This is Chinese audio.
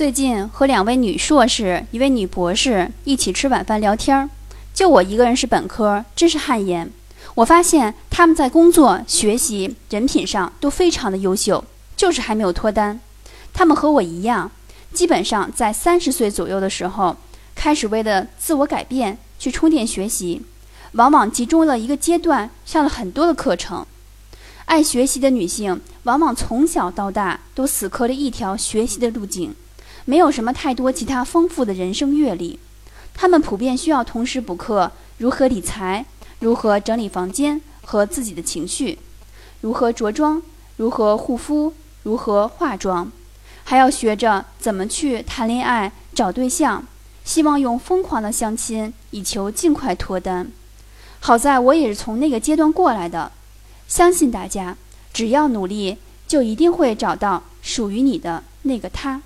最近和两位女硕士、一位女博士一起吃晚饭聊天儿，就我一个人是本科，真是汗颜。我发现他们在工作、学习、人品上都非常的优秀，就是还没有脱单。他们和我一样，基本上在三十岁左右的时候，开始为了自我改变去充电学习，往往集中了一个阶段上了很多的课程。爱学习的女性，往往从小到大都死磕着一条学习的路径，没有什么太多其他丰富的人生阅历。他们普遍需要同时补课如何理财、如何整理房间和自己的情绪、如何着装、如何护肤、如何化妆，还要学着怎么去谈恋爱、找对象，希望用疯狂的相亲以求尽快脱单。好在我也是从那个阶段过来的。相信大家，只要努力，就一定会找到属于你的那个他。